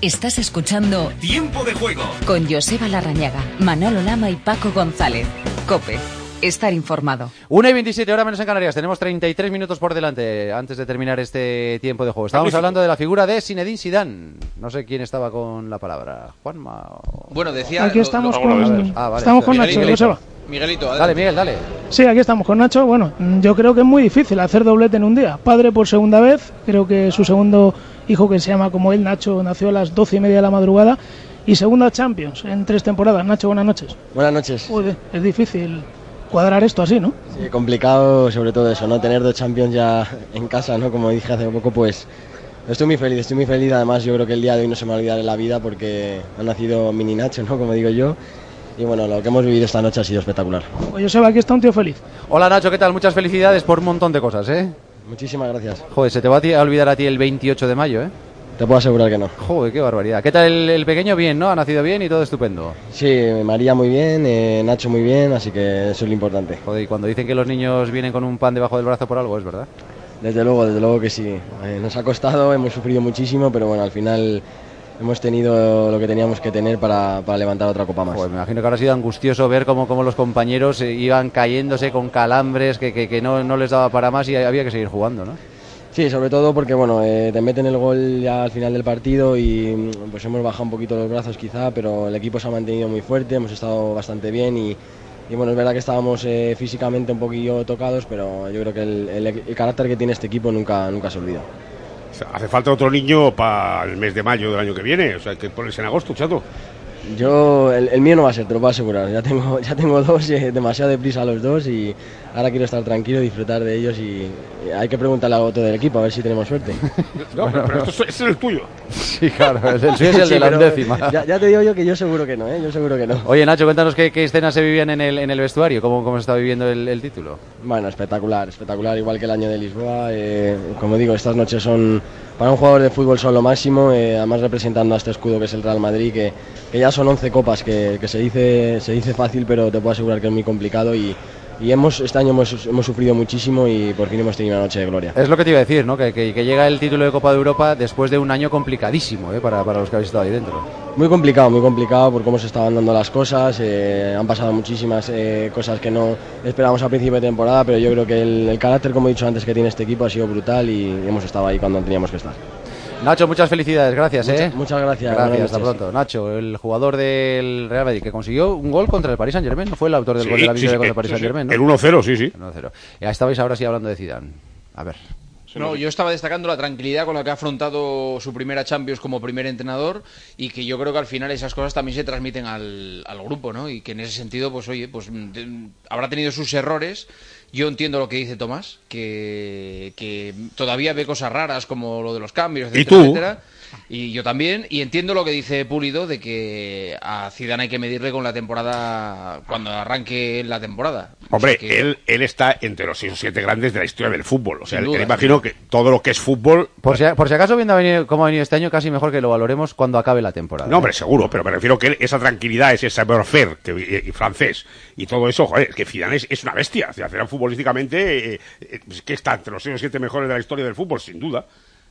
Estás escuchando Tiempo de juego con Joseba Larrañaga, Manolo Lama y Paco González. Cope, estar informado. 1 y 27 horas menos en Canarias. Tenemos 33 minutos por delante antes de terminar este tiempo de juego. Estábamos hablando de la figura de Zinedine Zidane. No sé quién estaba con la palabra. Juanma. o- Bueno, decía. Aquí estamos lo- con, Ah, vale. estamos con Miguelito, Nacho, Joseba. Miguelito, Dale, adelante. Miguel, dale. Sí, aquí estamos con Nacho. Bueno, mm, yo creo que es muy difícil hacer doblete en un día. Padre por segunda vez, creo que su segundo hijo, que se llama como él, Nacho, nació a las doce y media de la madrugada. Y segunda Champions en tres temporadas. Nacho, buenas noches. Buenas noches. Es difícil cuadrar esto así, ¿no? Sí, complicado sobre todo eso, ¿no? Tener dos Champions ya en casa, ¿no? Como dije hace poco, pues estoy muy feliz, estoy muy feliz. Además, yo creo que el día de hoy no se me va a olvidar en la vida porque ha nacido mini Nacho, ¿no? Como digo yo. Y bueno, lo que hemos vivido esta noche ha sido espectacular. Pues Joseba, aquí está un tío feliz. Hola Nacho, ¿qué tal? Muchas felicidades por un montón de cosas, ¿eh? Muchísimas gracias. Joder, se te va a olvidar a ti el 28 de mayo, ¿eh? Te puedo asegurar que no. Joder, qué barbaridad. ¿Qué tal el, el pequeño? Bien, ¿no? Ha nacido bien y todo estupendo. Sí, María muy bien, eh, Nacho muy bien, así que eso es lo importante. Joder, y cuando dicen que los niños vienen con un pan debajo del brazo por algo, es verdad. Desde luego, desde luego que sí. Eh, nos ha costado, hemos sufrido muchísimo, pero bueno, al final hemos tenido lo que teníamos que tener para, para levantar otra copa más. Joder, me imagino que habrá sido angustioso ver cómo, cómo los compañeros eh, iban cayéndose con calambres, que, que, que no, no les daba para más y había que seguir jugando, ¿no? Sí, sobre todo porque bueno, eh, te meten el gol ya al final del partido y mm, pues hemos bajado un poquito los brazos quizá, pero el equipo se ha mantenido muy fuerte, hemos estado bastante bien y, y, bueno, es verdad que estábamos eh, físicamente un poquillo tocados, pero yo creo que el, el- el carácter que tiene este equipo nunca, nunca se olvida. Hace falta otro niño para el mes de mayo del año que viene. O sea, hay que ponerse en agosto, chato. Yo, el, el mío no va a ser, te lo puedo asegurar. Ya tengo, ya tengo dos, eh, demasiado deprisa los dos y ahora quiero estar tranquilo, disfrutar de ellos y, hay que preguntarle al otro del equipo a ver si tenemos suerte. No, pero, pero esto es, es el tuyo. Sí, claro, el suyo es el Sí, de la undécima. Ya, ya te digo yo que yo seguro que no, ¿eh? Yo seguro que no. Oye, Nacho, cuéntanos qué, qué escenas se vivían en el, en el vestuario, cómo, cómo se está viviendo el, el título. Bueno, espectacular, espectacular, igual que el año de Lisboa. eh, como digo, estas noches son, para un jugador de fútbol son lo máximo, eh, además representando a este escudo que es el Real Madrid, que, que ya son 11 copas, que, que se, dice, se dice fácil, pero te puedo asegurar que es muy complicado y, y hemos, este año hemos, hemos sufrido muchísimo y por fin hemos tenido una noche de gloria. Es lo que te iba a decir, ¿no? Que, que- que llega el título de Copa de Europa después de un año complicadísimo ¿eh? para, para los que habéis estado ahí dentro. Muy complicado, muy complicado por cómo se estaban dando las cosas. eh, han pasado muchísimas eh, cosas que no esperábamos a principio de temporada, pero yo creo que el, el carácter, como he dicho antes, que tiene este equipo ha sido brutal y hemos estado ahí cuando teníamos que estar. Nacho, muchas felicidades, gracias, Mucha- ¿eh? muchas gracias, Gracias, hasta pronto. Nacho, el jugador del Real Madrid que consiguió un gol contra el Paris Saint Germain, ¿no fue el autor del Sí, gol de la victoria sí, contra el Paris. Saint Germain? El 1-0, sí, sí. 1-0. Ya estabais ahora sí hablando de Zidane. A ver. No, yo estaba destacando la tranquilidad con la que ha afrontado su primera Champions como primer entrenador y que yo creo que al final esas cosas también se transmiten al, al grupo, ¿no? Y que en ese sentido, pues oye, pues mm, de- habrá tenido sus errores. Yo entiendo lo que dice Tomás, que, que todavía ve cosas raras como lo de los cambios, ¿Y etcétera, tú? etcétera. Y yo también, y entiendo lo que dice Pulido de que a Zidane hay que medirle con la temporada cuando arranque la temporada. O Hombre, sea que- él, él está entre los seis o siete grandes de la historia del fútbol. O sea, él- duda, él imagino que todo lo que es fútbol. Por si, por si acaso, viendo a venir- cómo ha venido este año, casi mejor que lo valoremos cuando acabe la temporada. No, hombre, seguro, pero me refiero que él- esa tranquilidad, ese savoir-faire que- y, y francés y todo eso, joder, es que Zidane es, es una bestia. O sea, futbolísticamente, eh, eh, es que está entre los seis o siete mejores de la historia del fútbol, sin duda.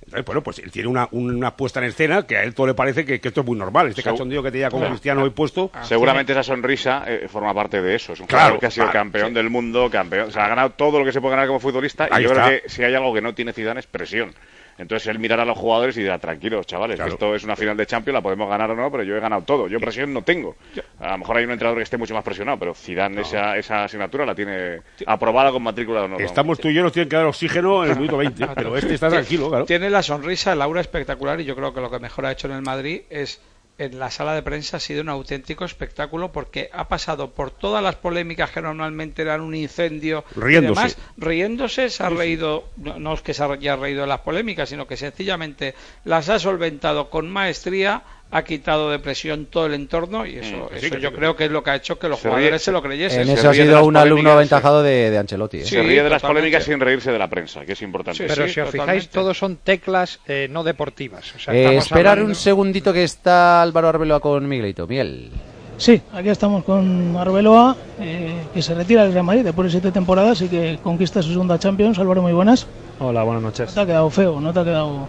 Entonces, bueno, pues él tiene una, una puesta en escena que a él todo le parece que, que esto es muy normal. Este cachondeo que tenía con Claro. Cristiano hoy puesto. Seguramente esa sonrisa eh, forma parte de eso. Es un Claro, jugador que ha sido claro, campeón sí. del mundo, campeón. O sea, ha ganado todo lo que se puede ganar como futbolista. Ahí y yo está. creo que si hay algo que no tiene Zidane es presión. Entonces él mirará a los jugadores y dirá, tranquilos, chavales, Claro. esto es una final de Champions, la podemos ganar o no, pero yo he ganado todo. Yo presión no tengo. A lo mejor hay un entrenador que esté mucho más presionado, pero Zidane esa, esa asignatura la tiene aprobada con matrícula de honor. Estamos tú y yo, nos tienen que dar oxígeno en el minuto 20. pero este está tranquilo, claro. Tiene la sonrisa, el aura espectacular y yo creo que lo que mejor ha hecho en el Madrid es en la sala de prensa ha sido un auténtico espectáculo porque ha pasado por todas las polémicas que normalmente eran un incendio Riéndose. y demás, riéndose, se ha reído, no, no es que se haya reído de las polémicas, sino que sencillamente las ha solventado con maestría, ha quitado de presión todo el entorno y eso, Mm, sí, eso que yo sí. creo que es lo que ha hecho que los Se ríe- jugadores se lo creyesen. En eso ha ríe sido las un alumno aventajado de, de Ancelotti. ¿eh? Sí, se ríe de las totalmente. polémicas sin reírse de la prensa, que es importante. Sí, Pero sí, si os fijáis, todos son teclas eh, no deportivas. O sea, Eh, esperar hablando- un segundito que está Álvaro Arbeloa con Miguelito. Miguel. Sí, aquí estamos con Arbeloa, eh, que se retira del Real Madrid después de siete temporadas y que conquista su segunda Champions. Álvaro, muy buenas. Hola, buenas No noches. te ha quedado feo, no te ha quedado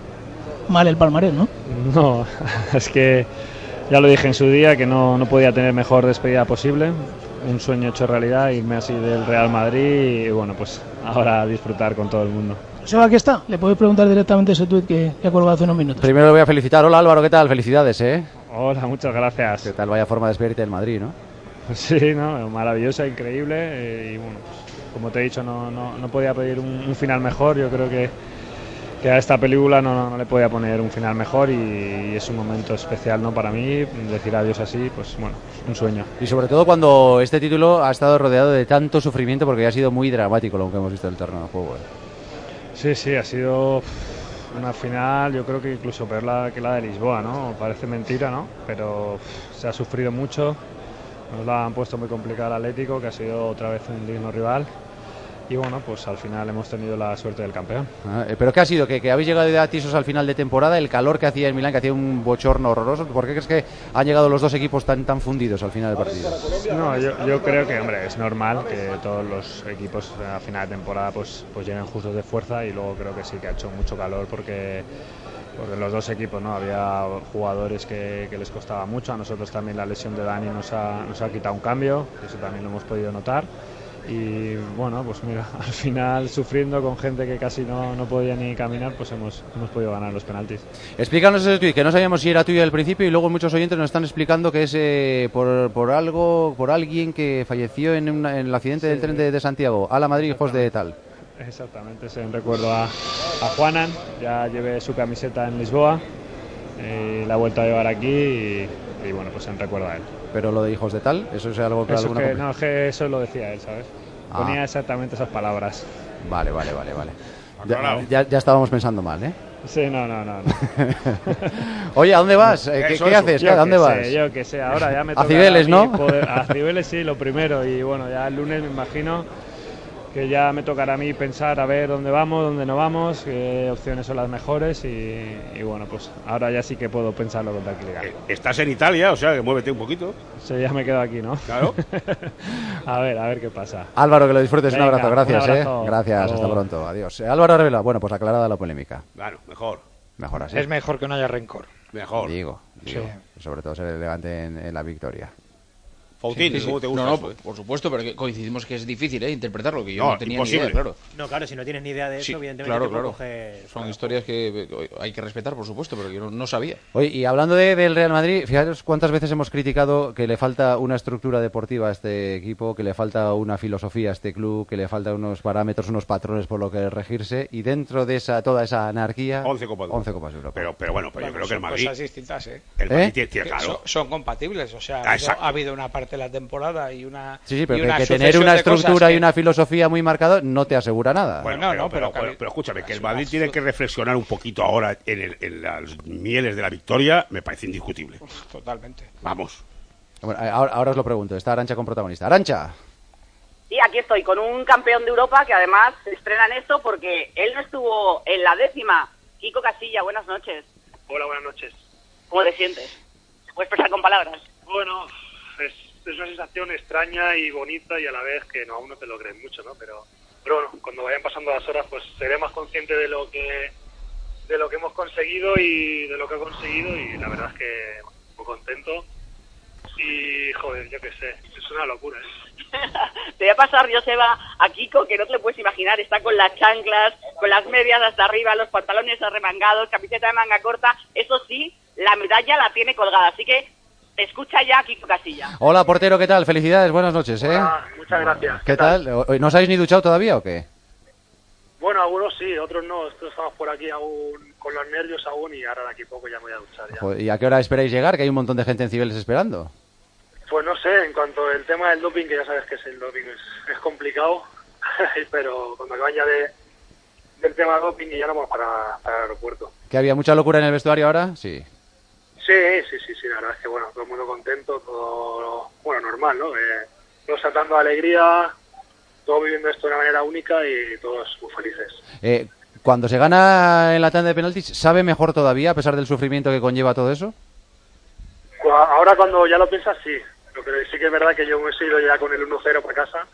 mal el palmarés, ¿no? No, es que ya lo dije en su día que no, no podía tener mejor despedida posible. Un sueño hecho realidad, irme así del Real Madrid y bueno, pues ahora disfrutar con todo el mundo. Seba, aquí está. Le podéis preguntar directamente ese tuit que, que ha colgado hace unos minutos. Primero le voy a felicitar. Hola Álvaro, ¿qué tal? Felicidades, ¿eh? Hola, muchas ¿Qué gracias. tal? Vaya forma de despedirte del Madrid, ¿no? Sí, no, maravillosa, increíble eh, y bueno, pues, como te he dicho, no, no, no podía pedir un, un final mejor. Yo creo que, que a esta película no, no le podía poner un final mejor y, es un momento especial ¿no? para mí. Decir adiós así, pues bueno, un sueño. Y sobre todo cuando este título ha estado rodeado de tanto sufrimiento porque ha sido muy dramático lo que hemos visto del terreno de juego. ¿eh? Sí, sí, ha sido una final, yo creo que incluso peor la, que la de Lisboa, ¿no? Parece mentira, ¿no? Pero se ha sufrido mucho. Nos la han puesto muy complicada al Atlético, que ha sido otra vez un digno rival. Y bueno, pues al final hemos tenido la suerte del campeón. Ah, eh, ¿Pero qué ha sido? ¿Que, que habéis llegado de atisos al final de temporada? ¿El calor que hacía en Milán, que hacía un bochorno horroroso? ¿Por qué crees que han llegado los dos equipos tan, tan fundidos al final del partido? No, yo, yo creo que, hombre, es normal que todos los equipos a final de temporada pues, pues lleguen justos de fuerza y luego creo que sí que ha hecho mucho calor porque, porque los dos equipos no había jugadores que, que les costaba mucho. A nosotros también la lesión de Dani nos ha, nos ha quitado un cambio, eso también lo hemos podido notar. Y bueno, pues mira, al final sufriendo con gente que casi no, no podía ni caminar, pues hemos, hemos podido ganar los penaltis. Explícanos ese tuit, que no sabíamos si era tuyo al principio y luego muchos oyentes nos están explicando que es eh, por, por algo, por alguien que falleció en, una- en el accidente del tren de, de Santiago, a la Madrid, hijos de tal. Exactamente, es en recuerdo a, a Juanan, ya llevé su camiseta en Lisboa, y la he vuelto a llevar aquí y, y bueno, pues en recuerdo a él. Pero lo de hijos de tal, eso es algo que Eso, alguna... que, no, que eso lo decía él, ¿sabes? Ah. Ponía exactamente esas palabras. Vale, vale, vale, vale. Ya, ya- ya estábamos pensando mal, ¿eh? Sí, no, no, no. no. Oye, ¿a dónde vas? Eh, ¿Qué, qué haces? Yo ¿A dónde qué vas? sé, yo que sé, ahora ya me A toca Cibeles, mí ¿no? poder- a Cibeles sí, lo primero. Y bueno, ya el lunes me imagino que ya me tocará a mí pensar a ver dónde vamos, dónde no vamos, qué opciones son las mejores. Y, y bueno, pues ahora ya sí que puedo pensarlo con tranquilidad. Eh, Estás en Italia, o sea que muévete un poquito. Sí, ya me quedo aquí, ¿no? Claro. a ver, a ver qué pasa. Álvaro, que lo disfrutes. un abrazo, gracias, un abrazo. ¿eh? Gracias, Hasta pronto. Adiós. Eh, Álvaro Arvela, bueno, pues aclarada la polémica. Claro, mejor. Mejor así. Es mejor que no haya rencor. Mejor. Digo, digo. Sí. Sobre todo ser elegante en, en la victoria. Fautín, Sí, sí. ¿cómo te gusta No, no, por, eh? por supuesto, pero coincidimos que es difícil ¿eh? interpretarlo, que yo No, no, tenía imposible. ni idea, claro. No, claro, si no tienes ni idea de eso, Sí, evidentemente claro, te claro. Son historias que eh, hay que respetar, por supuesto, pero yo no, no sabía. Oye, y hablando de- del Real Madrid, fijaros cuántas veces hemos criticado que le falta una estructura deportiva a este equipo, que le falta una filosofía a este club, que le falta unos parámetros, unos patrones por lo que regirse, y dentro de esa toda esa anarquía... 11 Copas de Europa. 11 Copas de Europa. Pero, pero bueno, pero yo creo que el son Madrid. cosas distintas, ¿eh? El Madrid ¿Eh? tiene, tiene- Que claro. son, son compatibles, o sea, ha Ah, habido, ha habido una parte de la temporada y una. Sí, sí, pero y que, una que tener una estructura y que- una filosofía muy marcada no te asegura nada. Bueno, No, pero, no, pero, pero pero- que- pero escúchame, que el Madrid una- tiene que reflexionar un poquito ahora en, el- en las mieles de la victoria, me parece indiscutible. Totalmente. Vamos. Bueno, eh, ahora, ahora os lo pregunto, está Arancha con protagonista. Arancha, Y aquí estoy, con un campeón de Europa que además se estrena en esto porque él no estuvo en la décima. Kiko Casilla, buenas noches. Hola, buenas noches. ¿Cómo te sientes? ¿Se puede expresar con palabras? Bueno, es, es una sensación extraña y bonita y a la vez que no, aún no te lo crees mucho, ¿no? Pero, pero bueno, cuando vayan pasando las horas, pues seré más consciente de lo que de lo que hemos conseguido y de lo que he conseguido y la verdad es que muy contento y joder, yo qué sé, es una locura, ¿eh? Te voy a pasar, Joseba, a Kiko, que no te lo puedes imaginar. Está con las chanclas, con las medias hasta arriba, los pantalones arremangados, camiseta de manga corta. Eso sí, la medalla la tiene colgada. Así que escucha ya Kiko Casilla. hola portero, ¿qué tal? Felicidades, buenas noches, ¿eh? Ah, muchas gracias. ¿Qué tal? O- ¿No os habéis ni duchado todavía o qué? Bueno, algunos sí, otros no. Estos estamos por aquí aún con los nervios aún y ahora de aquí a poco ya me voy a duchar ya. Joder, ¿Y a qué hora esperáis llegar? Que hay un montón de gente en Cibeles esperando. Pues no sé, en cuanto al tema del doping, que ya sabes que es el doping, es, es complicado, pero cuando acaban ya de, del tema doping y ya no vamos para, para el aeropuerto. ¿Que había mucha locura en el vestuario ahora? Sí. Sí, sí, sí, sí, la verdad es que bueno, todo el mundo contento, todo, bueno, normal, ¿no? Eh, todos saltando de alegría, todos viviendo esto de una manera única y todos muy felices. Eh, cuando se gana en la tanda de penaltis, ¿sabe mejor todavía a pesar del sufrimiento que conlleva todo eso? Ahora cuando ya lo piensas, sí. Sí que es verdad que yo me he ido ya con el 1-0 para casa,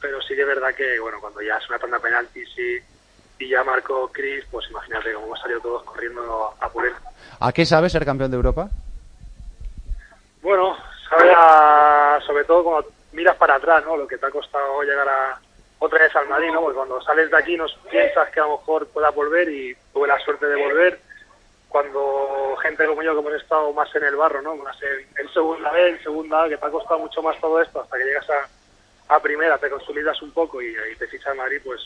pero sí que es verdad que, bueno, cuando ya es una tanda de penaltis y, y ya marcó Chris, pues imagínate cómo hemos salido todos corriendo a por él. ¿A qué sabe ser campeón de Europa? Bueno, sabe a- sobre todo cuando miras para atrás, ¿no? Lo que te ha costado llegar a otra vez al Madrid, ¿no? Porque cuando sales de aquí no piensas que a lo mejor puedas volver y tuve la suerte de volver. Cuando gente como yo que hemos estado más en el barro, ¿no? Más en, en segunda B, en segunda A, que te ha costado mucho más todo esto hasta que llegas a, a primera, te consolidas un poco y, y te fichas en Madrid, pues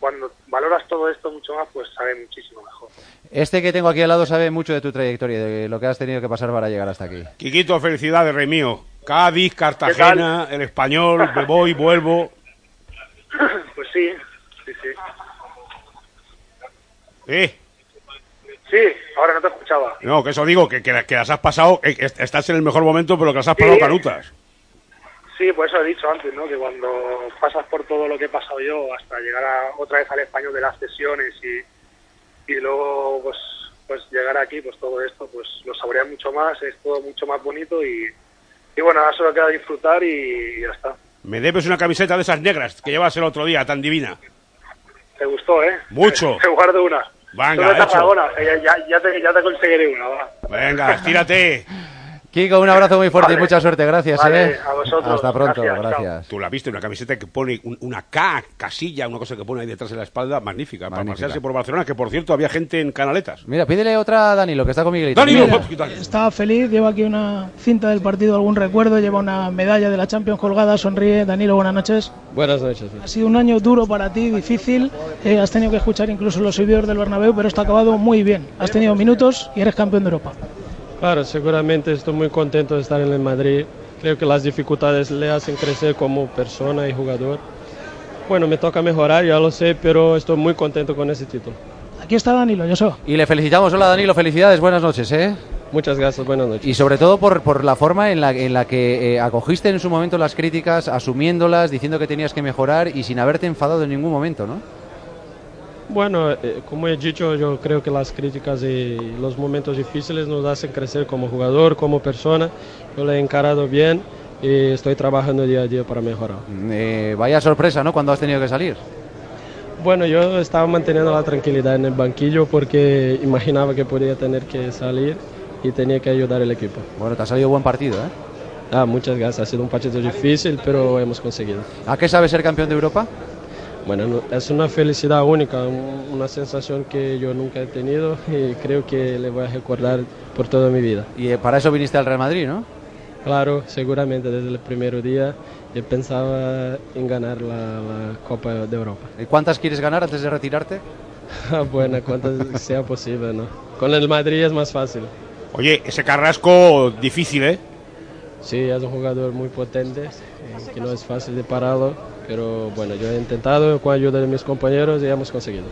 cuando valoras todo esto mucho más, pues sabe muchísimo mejor. Este que tengo aquí al lado sabe mucho de tu trayectoria, de lo que has tenido que pasar para llegar hasta aquí. Quiquito, felicidades, rey mío. Cádiz, Cartagena, el español, me voy, vuelvo. pues sí, sí, sí. Eh, Sí, ahora no te escuchaba. no, que eso digo, que, que, que las has pasado, eh, est- estás en el mejor momento, pero que las has pasado Sí. canutas. Sí, por eso he dicho antes, ¿no? Que cuando pasas por todo lo que he pasado yo hasta llegar a, otra vez al español de las sesiones y, y luego pues pues llegar aquí, pues todo esto, pues lo saboreas mucho más, es todo mucho más bonito y, y bueno, ahora solo queda disfrutar y, ya está. Me debes una camiseta de esas negras que llevas el otro día, tan divina. Te gustó, ¿eh? Mucho. Te guardo una. Venga, hecho. Ya, ya te, ya te conseguiré una, va. Venga, estírate. Kiko, un abrazo muy fuerte y Vale. mucha suerte. Gracias, Vale, ¿eh? a vosotros. Hasta pronto, Gracias, gracias. Tú la viste, una camiseta que pone un- una K, casilla, una cosa que pone ahí detrás de la espalda, magnífica, para Magnífica. pasearse por Barcelona, que por cierto había gente en canaletas. Mira, pídele otra a Danilo, que está con Miguelito. Danilo, Mira. Está feliz, lleva aquí una cinta del partido, algún recuerdo, lleva una medalla de la Champions colgada, sonríe. Danilo, buenas noches. Buenas noches. Ha sido un año duro para ti, difícil. eh, has tenido que escuchar incluso los servidores del Bernabéu, pero esto ha acabado muy bien. Has tenido minutos y eres campeón de Europa. Claro, seguramente estoy muy contento de estar en el Madrid. Creo que las dificultades le hacen crecer como persona y jugador. Bueno, me toca mejorar, ya lo sé, pero estoy muy contento con ese título. Aquí está Danilo, yo soy. Y le felicitamos. Hola, Danilo, felicidades, buenas noches, ¿eh? Muchas gracias, buenas noches. Y sobre todo por, por la forma en la, en la que eh, acogiste en su momento las críticas, asumiéndolas, diciendo que tenías que mejorar y sin haberte enfadado en ningún momento, ¿no? Bueno, eh, como he dicho, yo creo que las críticas y los momentos difíciles nos hacen crecer como jugador, como persona. Yo lo he encarado bien y estoy trabajando día a día para mejorar. Eh, vaya sorpresa, ¿no? Cuando has tenido que salir. Bueno, yo estaba manteniendo la tranquilidad en el banquillo porque imaginaba que podía tener que salir y tenía que ayudar al equipo. Bueno, te ha salido buen partido, ¿eh? Ah, muchas gracias. Ha sido un partido difícil, pero hemos conseguido. ¿A qué sabe ser campeón de Europa? Bueno, no- es una felicidad única, un- una sensación que yo nunca he tenido y creo que le voy a recordar por toda mi vida. Y eh, para eso viniste al Real Madrid, ¿no? Claro, seguramente desde el primer día yo pensaba en ganar la, la Copa de Europa. ¿Y ¿Cuántas quieres ganar antes de retirarte? bueno, cuantas sea posible, ¿no? Con el Madrid es más fácil. Oye, ese Carrasco difícil, ¿eh? Sí, es un jugador muy potente, eh, que no es fácil de pararlo, pero bueno, yo he intentado con ayuda de mis compañeros y hemos conseguido.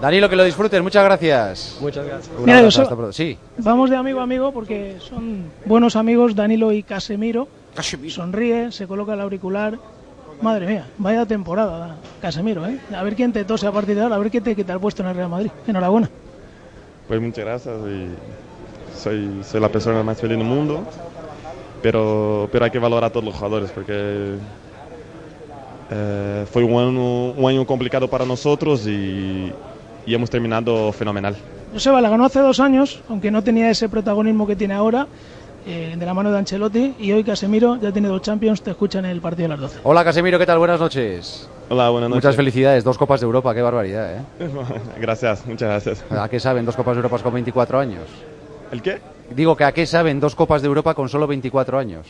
Danilo, que lo disfrutes, muchas gracias. Muchas gracias. Un Mira, abrazo, hasta. Sí. Vamos de amigo a amigo porque son buenos amigos Danilo y Casemiro. Casemiro. Sonríe, se coloca el auricular. Madre mía, vaya temporada, Casemiro, ¿eh? A ver quién te tose a partir de ahora, a ver quién te quita el puesto en el Real Madrid. Enhorabuena. Pues muchas gracias y soy, soy la persona más feliz del mundo, pero, pero hay que valorar a todos los jugadores porque eh, fue un año, un año complicado para nosotros y, y hemos terminado fenomenal. Joseba la ganó hace dos años, aunque no tenía ese protagonismo que tiene ahora, eh, de la mano de Ancelotti. Y hoy Casemiro ya tiene dos Champions, te escucha en el partido de las 12. Hola, Casemiro, ¿qué tal? Buenas noches. Hola, buenas noches. Muchas felicidades, dos Copas de Europa, qué barbaridad, ¿eh? gracias, muchas gracias. ¿A qué saben dos Copas de Europa con 24 años? ¿El qué? Digo que a qué saben dos Copas de Europa con solo 24 años.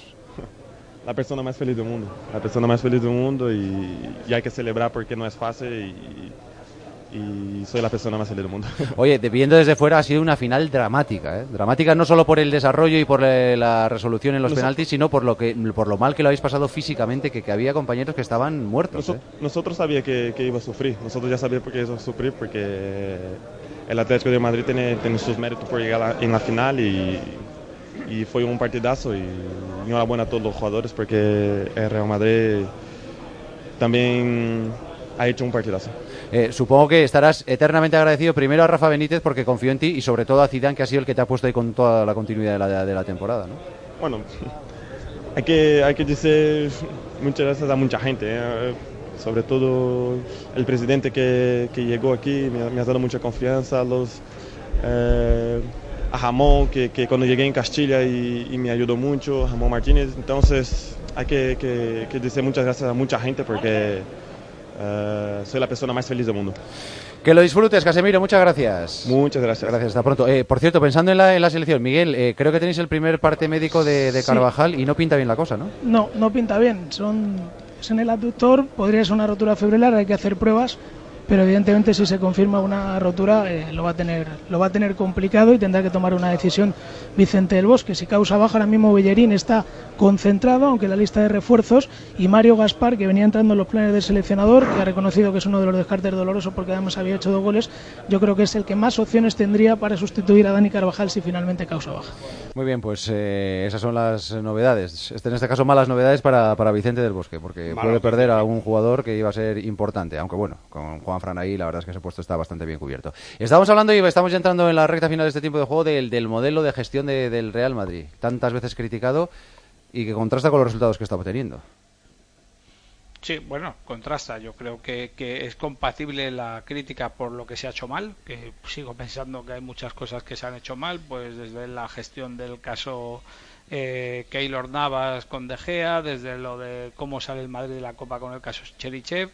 La persona más feliz del mundo, la persona más feliz del mundo y, y hay que celebrar porque no es fácil y, y soy la persona más feliz del mundo. Oye, viendo desde fuera ha sido una final dramática, ¿eh? Dramática no solo por el desarrollo y por eh, la resolución en los Nos- penaltis, sino por lo que por lo mal que lo habéis pasado físicamente, que, que había compañeros que estaban muertos. ¿eh? Nosotros sabíamos que, que iba a sufrir, nosotros ya sabíamos por qué iba a sufrir, porque el Atlético de Madrid tiene, tiene sus méritos por llegar a- en la final y, y fue un partidazo y enhorabuena a todos los jugadores porque el Real Madrid también ha hecho un partidazo. Eh, supongo que estarás eternamente agradecido primero a Rafa Benítez porque confió en ti y sobre todo a Zidane que ha sido el que te ha puesto ahí con toda la continuidad de la, de la temporada, ¿no? Bueno, hay que, hay que decir muchas gracias a mucha gente, ¿eh? sobre todo el presidente que, que llegó aquí, me, ha- me ha dado mucha confianza, los, eh, a Jamón, que, que cuando llegué en Castilla y, y me ayudó mucho, Jamón Martínez, entonces hay que, que- que decir muchas gracias a mucha gente porque eh, soy la persona más feliz del mundo. Que lo disfrutes, Casemiro, muchas gracias. Muchas gracias. Gracias, hasta pronto. Eh, por cierto, pensando en la, en la selección, Miguel, eh, creo que tenéis el primer parte médico de, de Sí. Carvajal y no pinta bien la cosa, ¿no? No, no pinta bien. Son, es en el abductor, podría ser una rotura fibrillar, hay que hacer pruebas, pero evidentemente si se confirma una rotura eh, lo, va a tener, lo va a tener complicado y tendrá que tomar una decisión Vicente del Bosque. Si causa baja, ahora mismo Bellerín está concentrado, aunque en la lista de refuerzos, y Mario Gaspar, que venía entrando en los planes del seleccionador, que ha reconocido que es uno de los descartes dolorosos porque además había hecho dos goles, yo creo que es el que más opciones tendría para sustituir a Dani Carvajal si finalmente causa baja. Muy bien, pues eh, esas son las novedades. Este, en este caso, malas novedades para, para Vicente del Bosque, porque puede perder a un jugador que iba a ser importante. Aunque bueno, con Juan Fran ahí, la verdad es que ese puesto está bastante bien cubierto. Estamos hablando y estamos entrando en la recta final de este tiempo de juego del, del modelo de gestión de- del Real Madrid, tantas veces criticado y que contrasta con los resultados que está obteniendo. Sí, bueno, contrasta. Yo creo que, es compatible la crítica por lo que se ha hecho mal, que sigo pensando que hay muchas cosas que se han hecho mal, pues desde la gestión del caso eh, Keylor Navas con De Gea, desde lo de cómo sale el Madrid de la Copa con el caso Cherichev,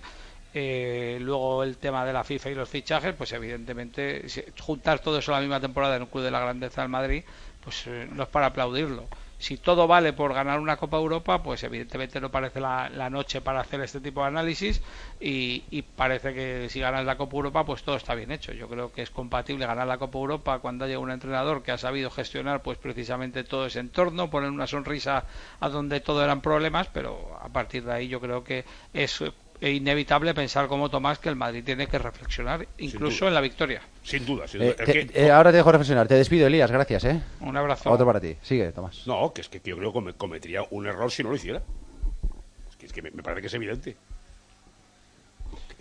eh, luego el tema de la FIFA y los fichajes, pues evidentemente juntar todo eso la misma temporada en un club de la grandeza del Madrid, pues eh, no es para aplaudirlo. Si todo vale por ganar una Copa Europa, pues evidentemente no parece la, la noche para hacer este tipo de análisis y, y parece que si ganas la Copa Europa, pues todo está bien hecho. Yo creo que es compatible ganar la Copa Europa cuando haya un entrenador que ha sabido gestionar, pues precisamente todo ese entorno, poner una sonrisa a donde todo eran problemas, pero a partir de ahí yo creo que es eh, inevitable pensar como Tomás que el Madrid tiene que reflexionar, incluso en la victoria. Sin duda, sin Eh, duda. Es te- que- eh, ahora te dejo reflexionar. Te despido, Elías. Gracias, ¿eh? Un abrazo. Otro para ti. Sigue, Tomás. No, que es que yo creo que come- cometería un error si no lo hiciera. Es que, es que me, me parece que es evidente.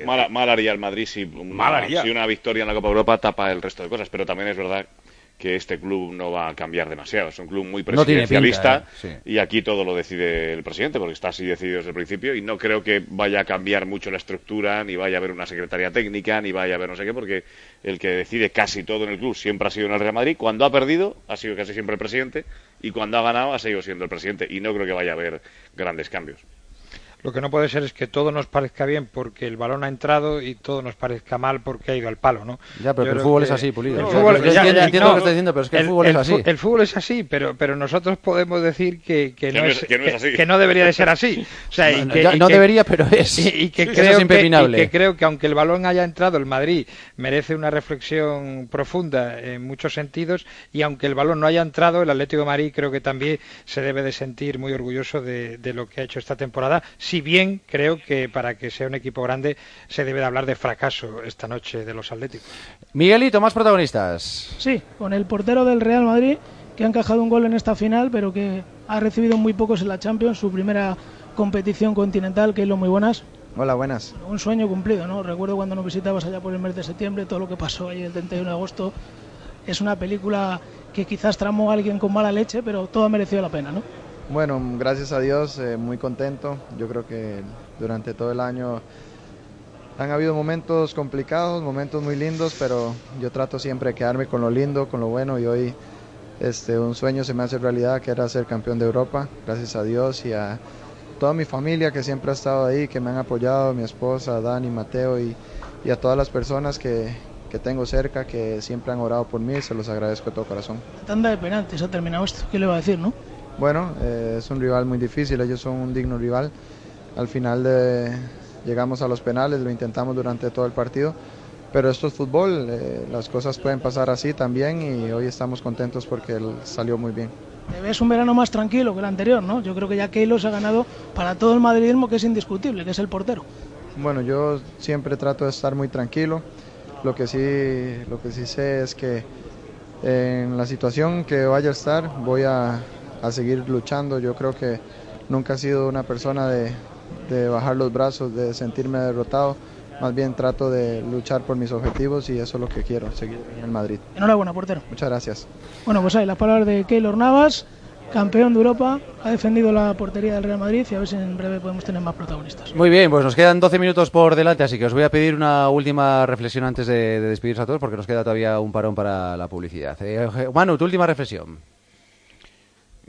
Mal, mal haría el Madrid si una, Mal haría. si una victoria en la Copa Europa tapa el resto de cosas, pero también es verdad que este club no va a cambiar demasiado. Es un club muy No presidencialista pinta, ¿eh? y aquí todo lo decide el presidente, porque está así decidido desde el principio y no creo que vaya a cambiar mucho la estructura, ni vaya a haber una secretaría técnica, ni vaya a haber no sé qué, porque el que decide casi todo en el club siempre ha sido en el Real Madrid. Cuando ha perdido, ha sido casi siempre el presidente y cuando ha ganado, ha seguido siendo el presidente y no creo que vaya a haber grandes cambios. Lo que no puede ser es que todo nos parezca bien porque el balón ha entrado y todo nos parezca mal porque ha ido al palo, ¿no? Ya, pero el fútbol que es así, Pulido. el Yo fútbol- entiendo- ya, ya, entiendo no, lo que estás diciendo, pero es que el fútbol es así. El fútbol es así, pero, pero nosotros podemos decir que, no, es, que no es así. que no debería de ser así. O sea, y No, que- ya y no que- debería, pero es. Y, y que creo es que, impepinable. y que creo que aunque el balón haya entrado, el Madrid merece una reflexión profunda en muchos sentidos y aunque el balón no haya entrado, el Atlético de Madrid creo que también se debe de sentir muy orgulloso de, de lo que ha hecho esta temporada, si bien creo que para que sea un equipo grande se debe de hablar de fracaso esta noche de los Atléticos. Miguelito, más protagonistas. Sí, con el portero del Real Madrid, que ha encajado un gol en esta final, pero que ha recibido muy pocos en la Champions, su primera competición continental, que es lo muy buenas. Hola, buenas. Un sueño cumplido, ¿no? Recuerdo cuando nos visitabas allá por el mes de septiembre, todo lo que pasó ahí el 31 de agosto. Es una película que quizás tramó a alguien con mala leche, pero todo ha merecido la pena, ¿no? Bueno, gracias a Dios, eh, muy contento. Yo creo que durante todo el año han habido momentos complicados, momentos muy lindos, pero yo trato siempre de quedarme con lo lindo, con lo bueno y hoy este, un sueño se me hace realidad que era ser campeón de Europa, gracias a Dios y a toda mi familia que siempre ha estado ahí, que me han apoyado, mi esposa, Dani, Mateo y, y a todas las personas que, que tengo cerca que siempre han orado por mí, se los agradezco de todo corazón. Tanda de penaltis ha terminado esto. ¿Qué le va a decir, no? Bueno, eh, es un rival muy difícil, ellos son un digno rival. Al final de, llegamos a los penales, lo intentamos durante todo el partido, pero esto es fútbol, eh, las cosas pueden pasar así también y hoy estamos contentos porque él salió muy bien. Te ves un verano más tranquilo que el anterior, ¿no? Yo creo que ya Keylor se ha ganado para todo el madridismo que es indiscutible, que es el portero. Bueno, yo siempre trato de estar muy tranquilo. Lo que sí, lo que sí sé es que en la situación que vaya a estar voy a, a seguir luchando. Yo creo que nunca he sido una persona de, de bajar los brazos, de sentirme derrotado. Más bien trato de luchar por mis objetivos y eso es lo que quiero, seguir en el Madrid. Enhorabuena, portero. Muchas gracias. Bueno, pues ahí las palabras de Keylor Navas, campeón de Europa, ha defendido la portería del Real Madrid y a ver si en breve podemos tener más protagonistas. Muy bien, pues nos quedan 12 minutos por delante, así que os voy a pedir una última reflexión antes de, de despedirse a todos, porque nos queda todavía un parón para la publicidad. Eh, Manu, tu última reflexión.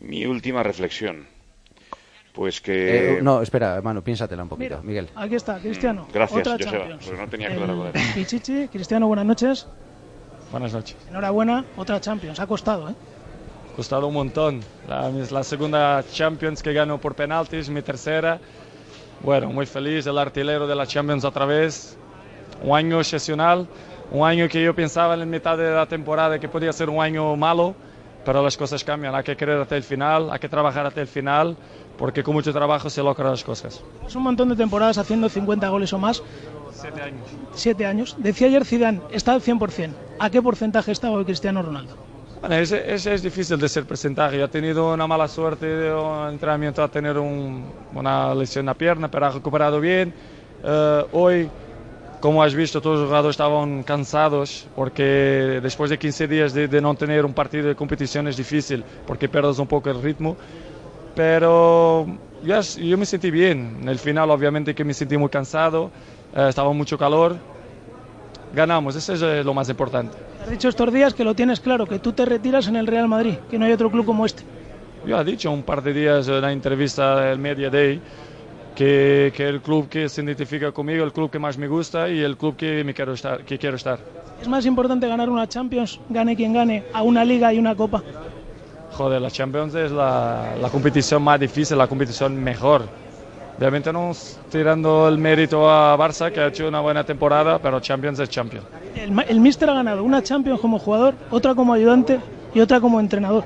Mi última reflexión. Pues que. Eh, no, espera, Manu, piénsatela un poquito. Mira, Miguel. Aquí está, Cristiano. Gracias, Otra Joseba, Champions. porque no tenía claro. Pichichi, Cristiano, buenas noches. Buenas noches. Enhorabuena, otra Champions. Ha costado, ¿eh? Costado un montón. La, la segunda Champions que gano por penaltis, mi tercera. Bueno, muy feliz, el artillero de la Champions otra vez. Un año excepcional, un año que yo pensaba en mitad de la temporada que podía ser un año malo, pero las cosas cambian. Hay que creer hasta el final, hay que trabajar hasta el final, porque con mucho trabajo se logran las cosas. Es un montón de temporadas haciendo 50 goles o más. Siete años. Siete años. Decía ayer Zidane, está al 100%. ¿A qué porcentaje está hoy Cristiano Ronaldo? Bueno, ese, ese es difícil de ser porcentaje. Yo he tenido una mala suerte de un entrenamiento a tener un- una lesión en la pierna, pero ha recuperado bien. Eh, hoy, como has visto, todos los jugadores estaban cansados porque después de 15 días de, de no tener un partido de competición es difícil porque pierdes un poco el ritmo. Pero yo, yo me sentí bien. En el final, obviamente, que me sentí muy cansado, eh, estaba mucho calor. Ganamos, eso es eh, lo más importante. Has dicho estos días que lo tienes claro, que tú te retiras en el Real Madrid, que no hay otro club como este. Yo he dicho un par de días en la entrevista del Media Day que, que el club que se identifica conmigo, el club que más me gusta y el club que, me quiero, estar, que quiero estar. Es más importante ganar una Champions, gane quien gane, a una liga y una copa. Joder, la Champions es la, la competición más difícil, la competición mejor. Obviamente no tirando el mérito a Barça, que ha hecho una buena temporada, pero Champions es Champions. El, el Mister ha ganado una Champions como jugador, otra como ayudante y otra como entrenador.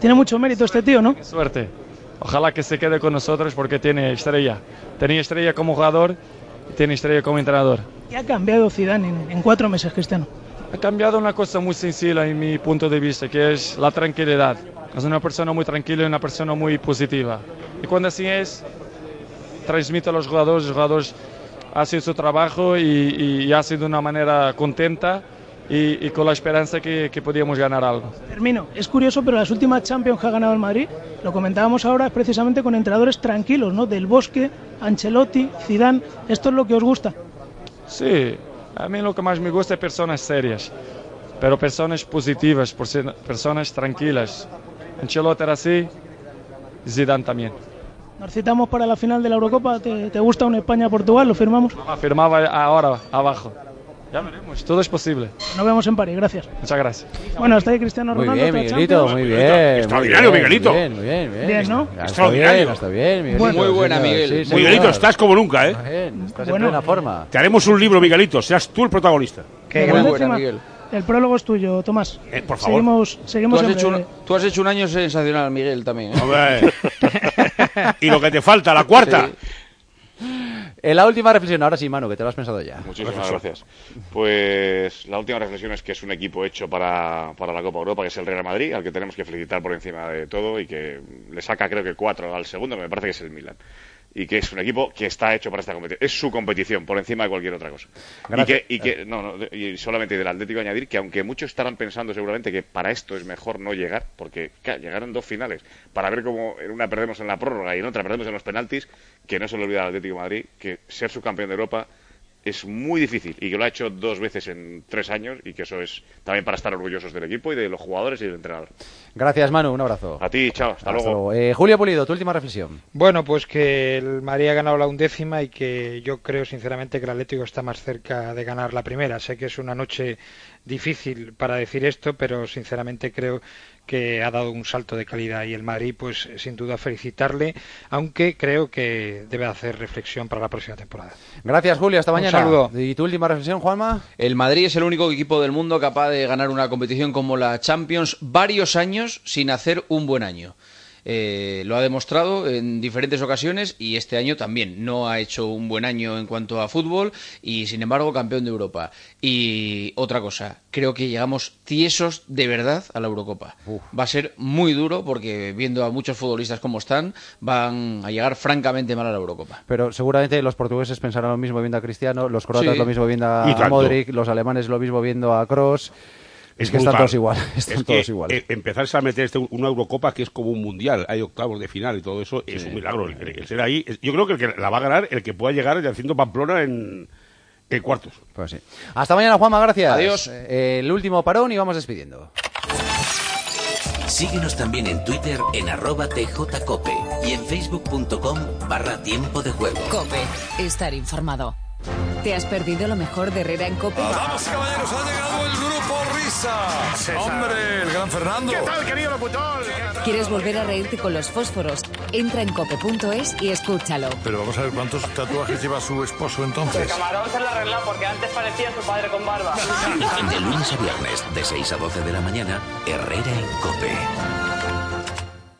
Tiene mucho mérito este tío, ¿no? Suerte. Ojalá que se quede con nosotros porque tiene estrella. Tenía estrella como jugador y tiene estrella como entrenador. ¿Qué ha cambiado Zidane en, en cuatro meses, Cristiano? Ha cambiado una cosa muy sencilla en mi punto de vista, que es la tranquilidad. Es una persona muy tranquila y una persona muy positiva. Y cuando así es, transmite a los jugadores, los jugadores hacen su trabajo y, y, y hacen de una manera contenta y, y con la esperanza que, que podíamos ganar algo. Termino. Es curioso, pero las últimas Champions que ha ganado el Madrid, lo comentábamos ahora, es precisamente con entrenadores tranquilos, ¿no? Del Bosque, Ancelotti, Zidane. Esto es lo que os gusta. Sí, a mí lo que más me gusta es personas serias, pero personas positivas, personas tranquilas. Ancelotti era así, Zidane también. Nos citamos para la final de la Eurocopa. ¿Te, te gusta un España-Portugal? ¿Lo firmamos? Afirmaba ahora, abajo. Ya veremos, todo es posible. Nos vemos en París. Gracias. Muchas gracias. Bueno, hasta ahí Cristiano Muy Ronaldo. bien, otra Miguelito, Champions. muy bien. Extraordinario, muy bien, Miguelito. Muy bien, muy bien. Muy bien, Bien, ¿no? Está Extraordinario. bien, está bien, Miguelito. Muy buena. Miguel. Sí, Muy. Miguelito, estás como nunca, ¿eh? Está bien, estás Bueno. en plena forma. Te haremos un libro, Miguelito. Serás tú el protagonista. Miguel décima. El prólogo es tuyo, Tomás. Eh, por favor. Seguimos, seguimos Tú has, en hecho un, tú has hecho un año sensacional, Miguel, también. ¿eh? Hombre. y lo que te falta, la cuarta. La última reflexión, ahora sí, Manu, que te lo has pensado ya. Muchísimas gracias. Pues la última reflexión es que es un equipo hecho para, para la Copa Europa, que es el Real Madrid, al que tenemos que felicitar por encima de todo y que le saca creo que cuatro al segundo, que me parece que es el Milan. Y que es un equipo que está hecho para esta competición. Es su competición, por encima de cualquier otra cosa. Y que, y que no, no, y solamente del Atlético añadir que aunque muchos estarán pensando seguramente que para esto es mejor no llegar, porque claro, llegaron dos finales, para ver cómo en una perdemos en la prórroga y en otra perdemos en los penaltis, que no se le olvida al Atlético de Madrid que ser subcampeón de Europa es muy difícil y que lo ha hecho dos veces en tres años y que eso es también para estar orgullosos del equipo y de los jugadores y del entrenador. Gracias, Manu, un abrazo. A ti, chao, hasta, luego. Eh, Julio Pulido, tu última reflexión. Bueno, pues que el Madrid ha ganado la undécima y que yo creo sinceramente que el Atlético está más cerca de ganar la primera. Sé que es una noche difícil para decir esto, pero sinceramente creo que ha dado un salto de calidad y el Madrid, pues sin duda felicitarle, aunque creo que debe hacer reflexión para la próxima temporada. Gracias, Julio. Hasta mañana. Un saludo. ¿Y tu última reflexión, Juanma? El Madrid es el único equipo del mundo capaz de ganar una competición como la Champions varios años sin hacer un buen año. Eh, lo ha demostrado en diferentes ocasiones y este año también. No ha hecho un buen año en cuanto a fútbol y, sin embargo, campeón de Europa. Y otra cosa, creo que llegamos tiesos de verdad a la Eurocopa. Va a ser muy duro porque, viendo a muchos futbolistas como están, van a llegar francamente mal a la Eurocopa. Pero seguramente los portugueses pensarán lo mismo viendo a Cristiano, los croatas Sí. lo mismo viendo a. Modric, los alemanes lo mismo viendo a Kroos. Es, que están todos igual. Están Es todos que, igual. eh, empezarse a meter este, una Eurocopa que es como un mundial, hay octavos de final y todo eso, es un milagro. El, el ser ahí, es- yo creo que el que la va a ganar, el que pueda llegar haciendo Pamplona en, en cuartos. Pues sí. Hasta mañana, Juanma, gracias. Adiós. Eh, el último parón y vamos despidiendo. Síguenos también en Twitter en arroba tjcope y en facebook.com barra tiempo de juego. Cope, estar informado. ¿Te has perdido lo mejor de Herrera en Cope? Vamos, caballeros, ha llegado el grupo Risa. Hombre, el gran Fernando. ¿Qué tal, querido locutor? ¿Quieres volver a reírte con los fósforos? Entra en cope.es y escúchalo. Pero vamos a ver cuántos tatuajes lleva su esposo entonces. camarón se lo arreglado porque antes parecía su padre con barba. De lunes a viernes, de 6 a 12 de la mañana, Herrera en Cope.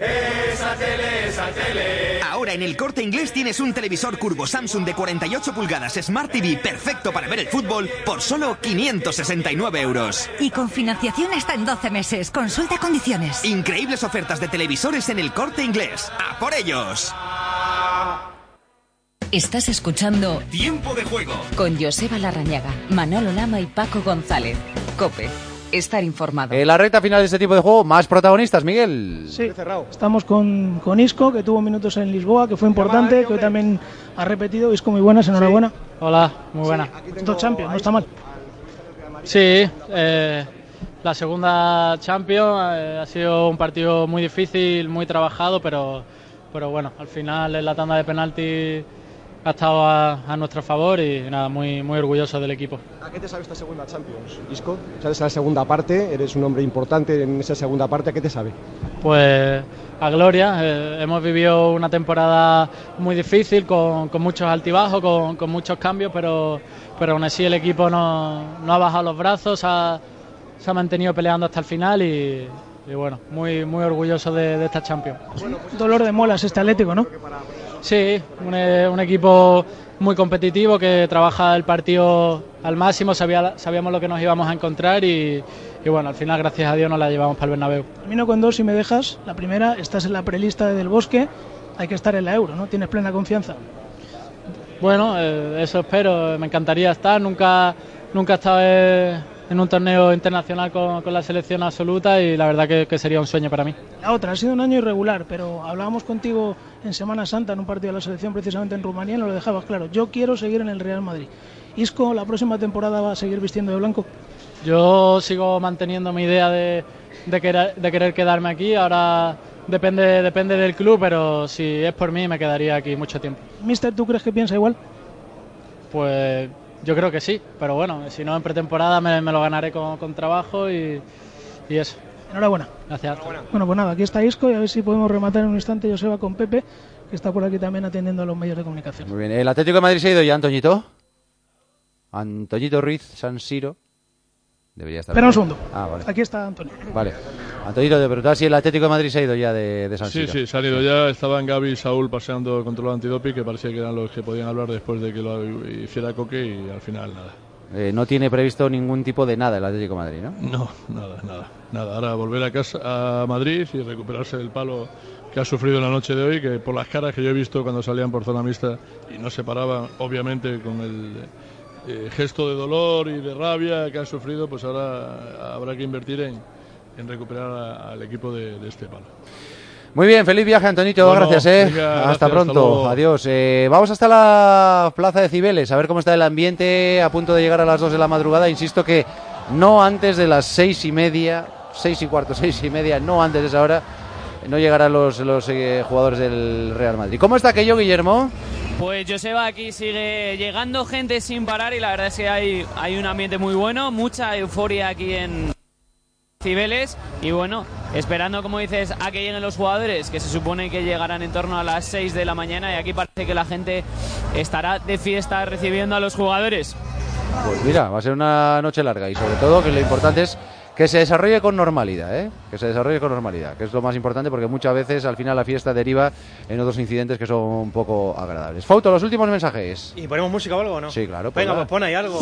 Esa tele, esa tele. Ahora en el corte inglés tienes un televisor curvo Samsung de 48 pulgadas Smart TV perfecto para ver el fútbol por solo 569 euros. Y con financiación hasta en 12 meses. Consulta condiciones. Increíbles ofertas de televisores en el corte inglés. ¡A por ellos! Estás escuchando Tiempo de juego. con Joseba Larrañaga, Manolo Lama y Paco González. Cope, estar informado. En la recta final de este tipo de juego, más protagonistas, Miguel. Sí, estamos con, con Isco, que tuvo minutos en Lisboa, que fue importante, que hoy también ha repetido. Isco, muy buenas, enhorabuena. Hola, muy buena. Esto Champions, no está mal. Sí, eh, la segunda Champions eh, ha sido un partido muy difícil, muy trabajado, pero, pero bueno, al final en la tanda de penalti ha estado a, a nuestro favor y nada, muy, muy orgulloso del equipo. ¿A qué te sabe esta segunda Champions, Isco? Sales a la segunda parte, eres un hombre importante en esa segunda parte, ¿a qué te sabe? Pues a gloria, eh, hemos vivido una temporada muy difícil, con, con muchos altibajos, con, con muchos cambios, pero, pero aún así el equipo no, no ha bajado los brazos, ha- se ha mantenido peleando hasta el final y, y bueno, muy, muy orgulloso de, de esta Champions. Dolor de muelas este Atlético, ¿no? Sí, un, eh, un equipo muy competitivo que trabaja el partido al máximo, sabía, sabíamos lo que nos íbamos a encontrar y, y bueno, al final gracias a Dios nos la llevamos para el Bernabéu. Termino con dos, si me dejas. La primera, estás en la prelista del Bosque, hay que estar en la Euro, ¿no? Tienes plena confianza. Bueno, eh, eso espero, me encantaría estar, nunca, nunca he estado eh, en un torneo internacional con, con la selección absoluta y la verdad que, que sería un sueño para mí. La otra, ha sido un año irregular, pero hablábamos contigo en Semana Santa en un partido de la selección precisamente en Rumanía y nos lo dejabas claro. Yo quiero seguir en el Real Madrid. Isco, la próxima temporada va a seguir vistiendo de blanco. Yo sigo manteniendo mi idea de, de querer, de querer quedarme aquí, ahora depende, depende del club, pero si es por mí me quedaría aquí mucho tiempo. Mister, ¿tú crees que piensa igual? Pues yo creo que sí, pero bueno, si no en pretemporada me, me lo ganaré con, con trabajo y, y eso. Enhorabuena. Gracias. Bueno, pues nada, aquí está Isco y a ver si podemos rematar en un instante Joseba con Pepe, que está por aquí también atendiendo a los medios de comunicación. Muy bien. ¿El Atlético de Madrid se ha ido ya, Antoñito? Antoñito Ruiz, San Siro. Debería estar. Espera un segundo. Ah, vale. Aquí está Antonio. Vale. Antoñito, te preguntaba si el Atlético de Madrid se ha ido ya de, de San Sí, Siro. sí, se han ido ya. Estaban Gaby y Saúl paseando control antidoping, que parecía que eran los que podían hablar después de que lo hiciera Coque y al final nada. Eh, no tiene previsto ningún tipo de nada el Atlético de Madrid, ¿no? No, nada, nada, nada. Ahora volver a casa a Madrid y recuperarse del palo que ha sufrido en la noche de hoy, que por las caras que yo he visto cuando salían por zona mixta y no se paraban, obviamente con el eh, gesto de dolor y de rabia que han sufrido, pues ahora habrá que invertir en, en recuperar a- al equipo de, de este palo. Muy bien, feliz viaje, Antonito. Bueno, gracias, ¿eh? venga, hasta gracias, pronto. hasta. Adiós. Eh, vamos hasta la plaza de Cibeles, a ver cómo está el ambiente a punto de llegar a las 2 de la madrugada. Insisto que no antes de las seis y media, seis y cuarto, seis y media, no antes de esa hora, no llegarán los, los eh, jugadores del Real Madrid. ¿Cómo está aquello, Guillermo? Pues Joseba, aquí sigue llegando gente sin parar y la verdad es que hay, hay un ambiente muy bueno, mucha euforia aquí en, Cibeles y bueno, esperando como dices a que lleguen los jugadores que se supone que llegarán en torno a las 6 de la mañana y aquí parece que la gente estará de fiesta recibiendo a los jugadores. Pues mira, va a ser una noche larga y sobre todo que lo importante es que se desarrolle con normalidad, ¿eh? Que se desarrolle con normalidad, que es lo más importante porque muchas veces al final la fiesta deriva en otros incidentes que son un poco agradables. Fauto, los últimos mensajes. ¿Y ponemos música o algo o no? Sí, claro. Venga, pues pon ahí algo.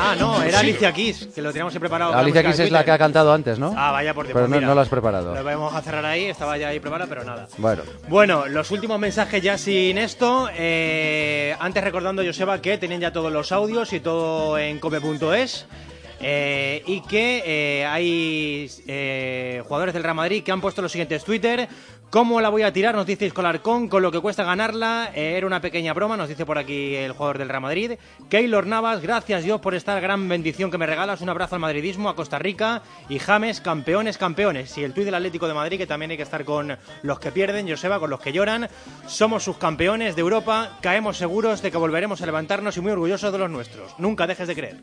Ah, no, era. Alicia Keys, que lo teníamos preparado. Alicia Keys es la que ha cantado antes, ¿no? Ah, vaya por Dios. Pero pues no, mira, no la has preparado. Lo vamos a cerrar ahí, estaba ya ahí preparada, pero nada. Bueno. Bueno, los últimos mensajes ya sin esto. eh, antes recordando, Joseba, que tenían ya todos los audios y todo en cope.es. eh, y que eh, hay eh, jugadores del Real Madrid que han puesto los siguientes Twitter. ¿Cómo la voy a tirar? Nos dice Isco Alarcón, con lo que cuesta ganarla. Eh, era una pequeña broma, nos dice por aquí el jugador del Real Madrid. Keylor Navas, gracias Dios por esta gran bendición que me regalas. Un abrazo al madridismo, a Costa Rica. Y James, campeones, campeones. Y el tuit del Atlético de Madrid, que también hay que estar con los que pierden, Joseba, con los que lloran. Somos sus campeones de Europa. Caemos seguros de que volveremos a levantarnos y muy orgullosos de los nuestros. Nunca dejes de creer.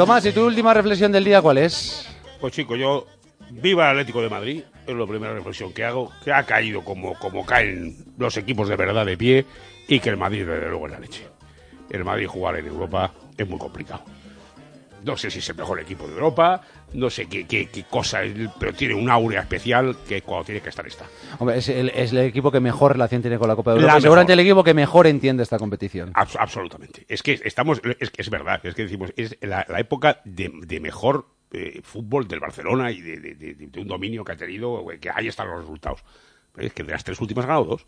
Tomás, ¿y tu última reflexión del día cuál es? Pues chico, yo viva el Atlético de Madrid, es la primera reflexión que hago, que ha caído como, como caen los equipos de verdad de pie y que el Madrid desde luego es la leche. El Madrid jugar en Europa es muy complicado. No sé si es el mejor equipo de Europa, no sé qué, qué, qué cosa, pero tiene un aura especial que cuando tiene que estar está. Hombre, es el, es el equipo que mejor relación tiene con la Copa de Europa seguramente el equipo que mejor entiende esta competición. Abs- absolutamente. Es que estamos, es que es verdad, es que decimos, es la, la época de, de mejor eh, fútbol del Barcelona y de, de- de- de un dominio que ha tenido, que ahí están los resultados. Pero es que de las tres últimas ha ganado dos.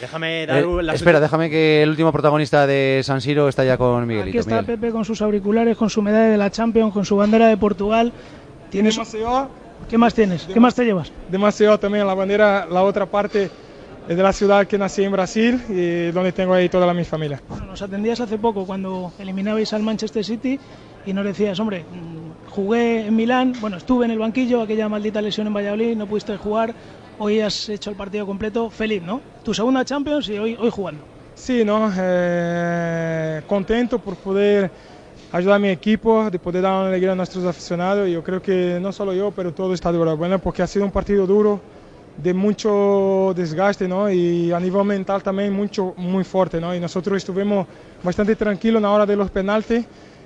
Déjame dar Eh, la espera, déjame que el último protagonista de San Siro está ya con Miguelito. Aquí está Miguel. Pepe con sus auriculares, con su medalla de la Champions, con su bandera de Portugal. ¿Tienes... Demasiado. ¿Qué más tienes? ¿Qué más te llevas? Demasiado también la bandera, la otra parte es de la ciudad que nací en Brasil y donde tengo ahí toda la, mi familia. Bueno, nos atendías hace poco cuando eliminabais al Manchester City y nos decías, hombre, mm, jugué en Milán, bueno, estuve en el banquillo, aquella maldita lesión en Valladolid, no pudiste jugar, hoy has hecho el partido completo, feliz, ¿no? Tu segunda Champions y hoy, hoy jugando. Sí, ¿no? Eh, contento por poder ayudar a mi equipo, de poder dar una alegría a nuestros aficionados. Yo creo que no solo yo, pero todo está de enhorabuena porque ha sido un partido duro, de mucho desgaste, ¿no? Y a nivel mental también mucho, muy fuerte, ¿no? Y nosotros estuvimos bastante tranquilos en la hora de los penaltis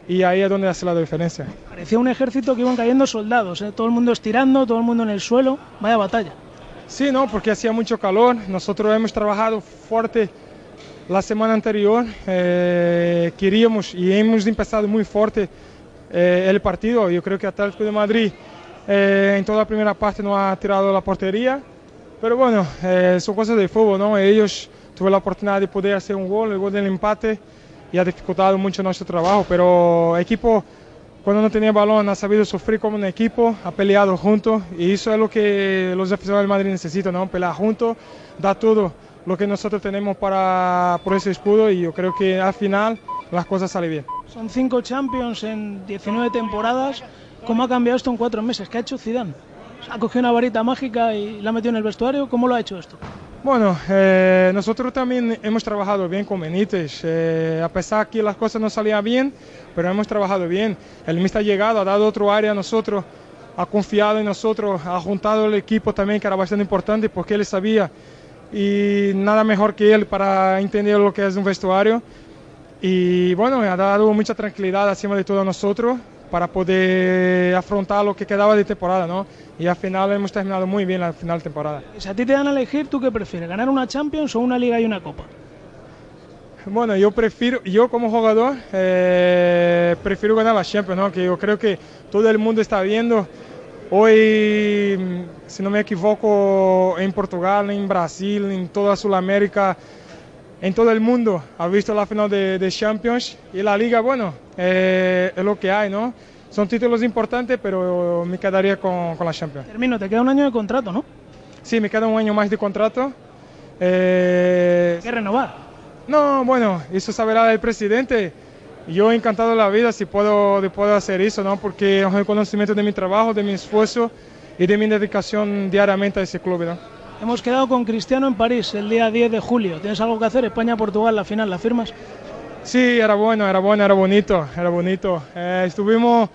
y ahí es donde hace la diferencia. Parecía un ejército que iban cayendo soldados, ¿eh? todo el mundo estirando, todo el mundo en el suelo, vaya batalla. Sí, no, porque hacía mucho calor. Nosotros hemos trabajado fuerte la semana anterior. eh, queríamos y hemos empezado muy fuerte eh, el partido. Yo creo que Atlético de Madrid eh, en toda la primera parte no ha tirado la portería. Pero bueno, son cosas de fútbol, ¿no? Ellos tuvieron la oportunidad de poder hacer un gol, el gol del empate, y ha dificultado mucho nuestro trabajo. Pero equipo cuando no tenía balón ha sabido sufrir como un equipo, ha peleado juntos y eso es lo que los aficionados del Madrid necesitan, ¿no? pelear juntos, dar todo lo que nosotros tenemos para, por ese escudo y yo creo que al final las cosas salen bien. Son cinco Champions en 19 temporadas. ¿Cómo ha cambiado esto en cuatro meses? ¿Qué ha hecho Zidane? ¿Ha cogido una varita mágica y la ha metido en el vestuario? ¿Cómo lo ha hecho esto? Bueno, eh, nosotros también hemos trabajado bien con Benítez, eh, a pesar que las cosas no salían bien, pero hemos trabajado bien. El míster ha llegado, ha dado otro área a nosotros, ha confiado en nosotros, ha juntado el equipo también, que era bastante importante porque él sabía y nada mejor que él para entender lo que es un vestuario. Y bueno, ha dado mucha tranquilidad encima de todo a nosotros para poder afrontar lo que quedaba de temporada, ¿no? Y al final hemos terminado muy bien la final de temporada. Si a ti te dan a elegir, ¿tú qué prefieres? ¿Ganar una Champions o una Liga y una Copa? Bueno, yo prefiero, yo como jugador, eh, prefiero ganar la Champions, ¿no? Que yo creo que todo el mundo está viendo. Hoy, si no me equivoco, en Portugal, en Brasil, en toda Sudamérica, en todo el mundo ha visto la final de, de Champions y la Liga, bueno, eh, es lo que hay, ¿no? Son títulos importantes, pero me quedaría con, con la Champions. Termino, te queda un año de contrato, ¿no? Sí, me queda un año más de contrato. Eh, ¿Qué renovar? no, bueno, eso sabrá el presidente. Yo encantado de la vida si puedo, puedo hacer eso, ¿no? Porque es un reconocimiento de mi trabajo, de mi esfuerzo y de mi dedicación diariamente a ese club, ¿no? Hemos quedado con Cristiano en París el día 10 de julio. ¿Tienes algo que hacer? España-Portugal, la final, ¿la firmas? Sí, era bueno, era bueno, era bonito, era bonito. Eh, estuvimos,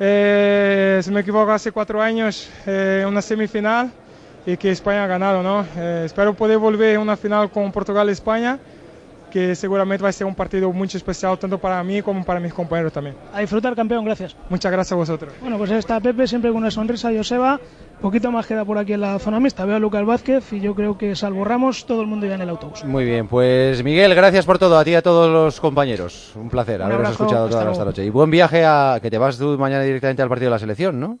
eh, si me equivoco, hace cuatro años eh, una semifinal y que España ha ganado, ¿no? Eh, espero poder volver a una final con Portugal y España, que seguramente va a ser un partido muy especial tanto para mí como para mis compañeros también. A disfrutar, campeón, gracias. Muchas gracias a vosotros. Bueno, pues ahí está Pepe, siempre con una sonrisa. Joseba, poquito más queda por aquí en la zona mixta. Veo a Lucas Vázquez y yo creo que salvo Ramos, todo el mundo ya en el autobús. Muy bien, pues Miguel, gracias por todo, a ti y a todos los compañeros. Un placer Un haberos abrazo, escuchado toda esta noche. Y buen viaje a que te vas tú mañana directamente al partido de la selección, ¿no?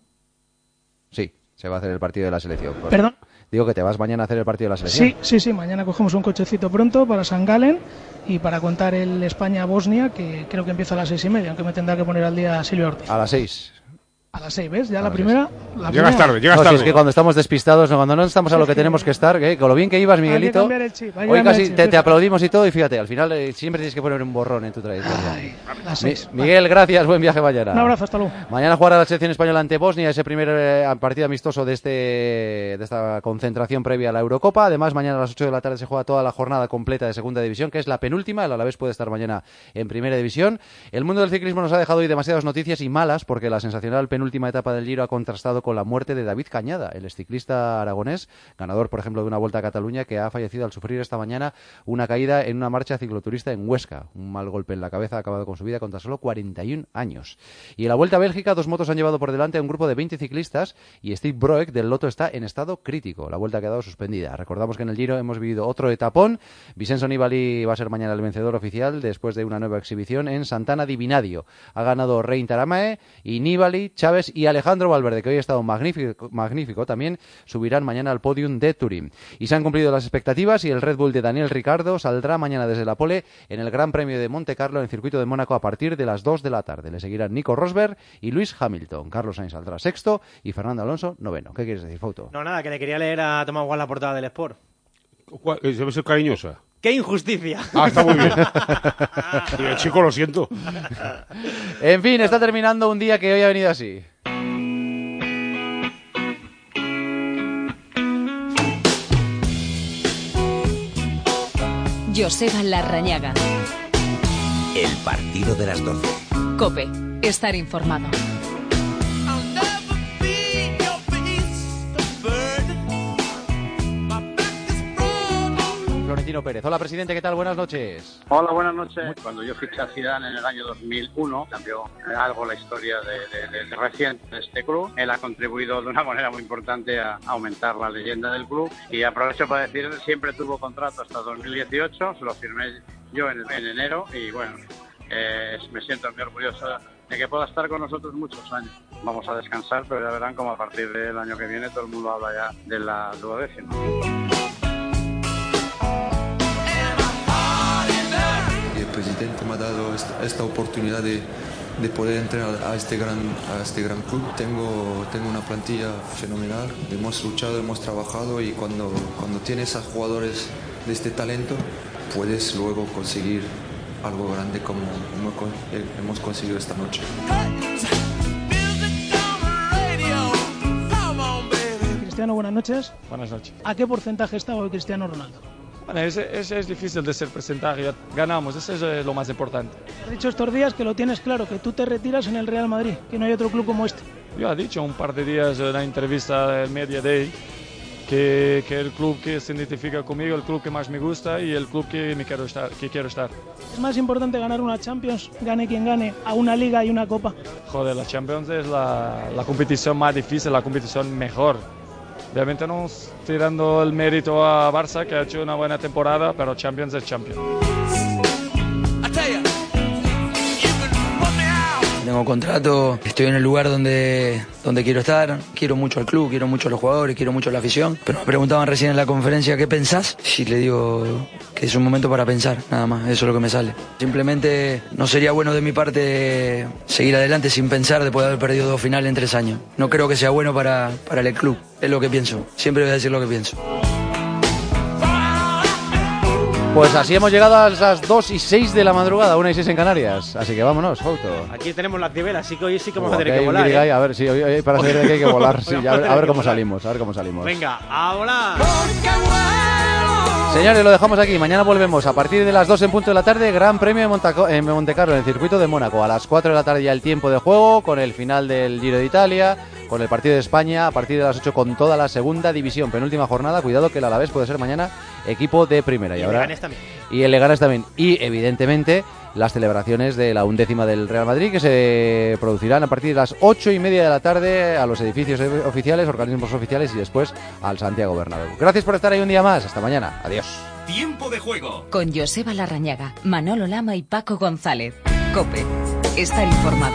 Sí, se va a hacer el partido de la selección. ¿Perdón? Digo que te vas mañana a hacer el partido de la selección. Sí, sí, sí. Mañana cogemos un cochecito pronto para San Galen y para contar el España-Bosnia, que creo que empieza a las seis y media, aunque me tendrá que poner al día Silvio Ortiz. A las seis. A las seis, ¿ves? Ya la primera. La Llegas primera. tarde, llegas No, si tarde. es que cuando estamos despistados, no, cuando no estamos a lo que tenemos que estar, ¿eh? con lo bien que ibas, Hay que Miguelito. cambiar el chip, hay que Hoy casi el chip, te, aplaudimos y todo, y fíjate, al final eh, siempre tienes que poner un borrón en tu trayectoria. Las Mi- seis. Miguel, gracias, buen viaje mañana. Un abrazo, hasta luego. Mañana jugará la selección española ante Bosnia, ese primer eh, partido amistoso de, este, de esta concentración previa a la Eurocopa. Además, mañana a las 8 de la tarde se juega toda la jornada completa de Segunda División, que es la penúltima. El Alavés puede estar mañana en Primera División. El mundo del ciclismo nos ha dejado hoy demasiadas noticias y malas, porque la sensacional penúltima etapa del Giro ha contrastado con la muerte de David Cañada, el ciclista aragonés, ganador, por ejemplo, de una Vuelta a Cataluña, que ha fallecido al sufrir esta mañana una caída en una marcha cicloturista en Huesca. Un mal golpe en la cabeza ha acabado con su vida con tan solo 41 años. Y en la Vuelta a Bélgica, dos motos han llevado por delante a un grupo de 20 ciclistas y Steve Broek del Loto está en estado crítico. La vuelta ha quedado suspendida. Recordamos que en el Giro hemos vivido otro etapón. Vicenzo Nibali va a ser mañana el vencedor oficial después de una nueva exhibición en Santana di Vinadio. Ha ganado Rein Taramae y Nibali, Chávez y Alejandro Valverde, que hoy ha estado magnífico, magnífico también, subirán mañana al podium de Turín. Y se han cumplido las expectativas y el Red Bull de Daniel Ricardo saldrá mañana desde la pole en el Gran Premio de Monte Carlo en el circuito de Mónaco a partir de las 2 de la tarde. Le seguirán Nico Rosberg y Luis Hamilton. Carlos Sainz saldrá sexto y Fernando Alonso noveno. ¿Qué quieres decir, Fauto? No, nada, que le quería leer a Tomás Juan la portada del Sport. ¿Cuál- eh, Debe ser cariñosa. ¡Qué injusticia! Ah, está muy bien. Y el chico, lo siento. En fin, está terminando un día que hoy ha venido así. Joseba Larrañaga. El partido de las 12. Cope. Estar informado. Florentino Pérez. Hola, presidente, ¿qué tal? Buenas noches. Hola, buenas noches. Cuando yo fiché a Zidane en el año 2001, cambió algo la historia de, de- de reciente de este club. Él ha contribuido de una manera muy importante a aumentar la leyenda del club y aprovecho para decir, siempre tuvo contrato hasta 2018, se lo firmé yo en, en enero y bueno, eh, me siento muy orgulloso de que pueda estar con nosotros muchos años. Vamos a descansar, pero ya verán como a partir del año que viene todo el mundo habla ya de la duodécima. Me ha dado esta, esta oportunidad de, de poder entrar a este gran, a este gran club. Tengo, tengo una plantilla fenomenal, hemos luchado, hemos trabajado y cuando, cuando tienes a jugadores de este talento, puedes luego conseguir algo grande como hemos con- hemos conseguido esta noche. Cristiano, buenas noches. Buenas noches. ¿A qué porcentaje está hoy Cristiano Ronaldo? Bueno, ese, ese es difícil de ser presentado, ya ganamos, ese es eh, lo más importante. Has dicho estos días que lo tienes claro, que tú te retiras en el Real Madrid, que no hay otro club como este. Yo he dicho un par de días en una entrevista en Media Day que, que el club que se identifica conmigo, el club que más me gusta y el club que, me quiero, estar, que quiero estar. Es más importante ganar una Champions, gane quien gane, a una liga y una copa. Joder, la Champions es la, la competición más difícil, la competición mejor. Obviamente no estoy dando el mérito a Barça, que ha hecho una buena temporada, pero Champions es Champions. Tengo contrato, estoy en el lugar donde, donde quiero estar, quiero mucho al club, quiero mucho a los jugadores, quiero mucho a la afición. Pero me preguntaban recién en la conferencia qué pensás y le digo que es un momento para pensar, nada más, eso es lo que me sale. Simplemente no sería bueno de mi parte seguir adelante sin pensar después de haber perdido dos finales en tres años. No creo que sea bueno para, para el club, es lo que pienso, siempre voy a decir lo que pienso. Pues así hemos llegado a las 2 y 6 de la madrugada, 1 y 6 en Canarias. Así que vámonos, Fauto. Aquí tenemos las nivelas, así que hoy sí que vamos a tener que volar. ¿eh? A ver, sí, hoy, hoy para saber de qué hay que volar. sí, a ver, a ver que cómo volar. salimos, a ver cómo salimos. Venga, a volar. Señores, lo dejamos aquí. Mañana volvemos a partir de las 2 en punto de la tarde. Gran premio de Montaco- en Montecarlo, en el circuito de Mónaco. A las 4 de la tarde ya el tiempo de juego, con el final del Giro de Italia, con el partido de España. A partir de las 8 con toda la segunda división. Penúltima jornada. Cuidado que el Alavés puede ser mañana equipo de primera. Y Y, el ahora, Leganés también. y el Leganés también. Y evidentemente las celebraciones de la undécima del Real Madrid que se producirán a partir de las ocho y media de la tarde a los edificios oficiales, organismos oficiales y después al Santiago Bernabéu. Gracias por estar ahí un día más. Hasta mañana. Adiós. Tiempo de juego. Con Joseba Larrañaga, Manolo Lama y Paco González. Cope. Estar informado.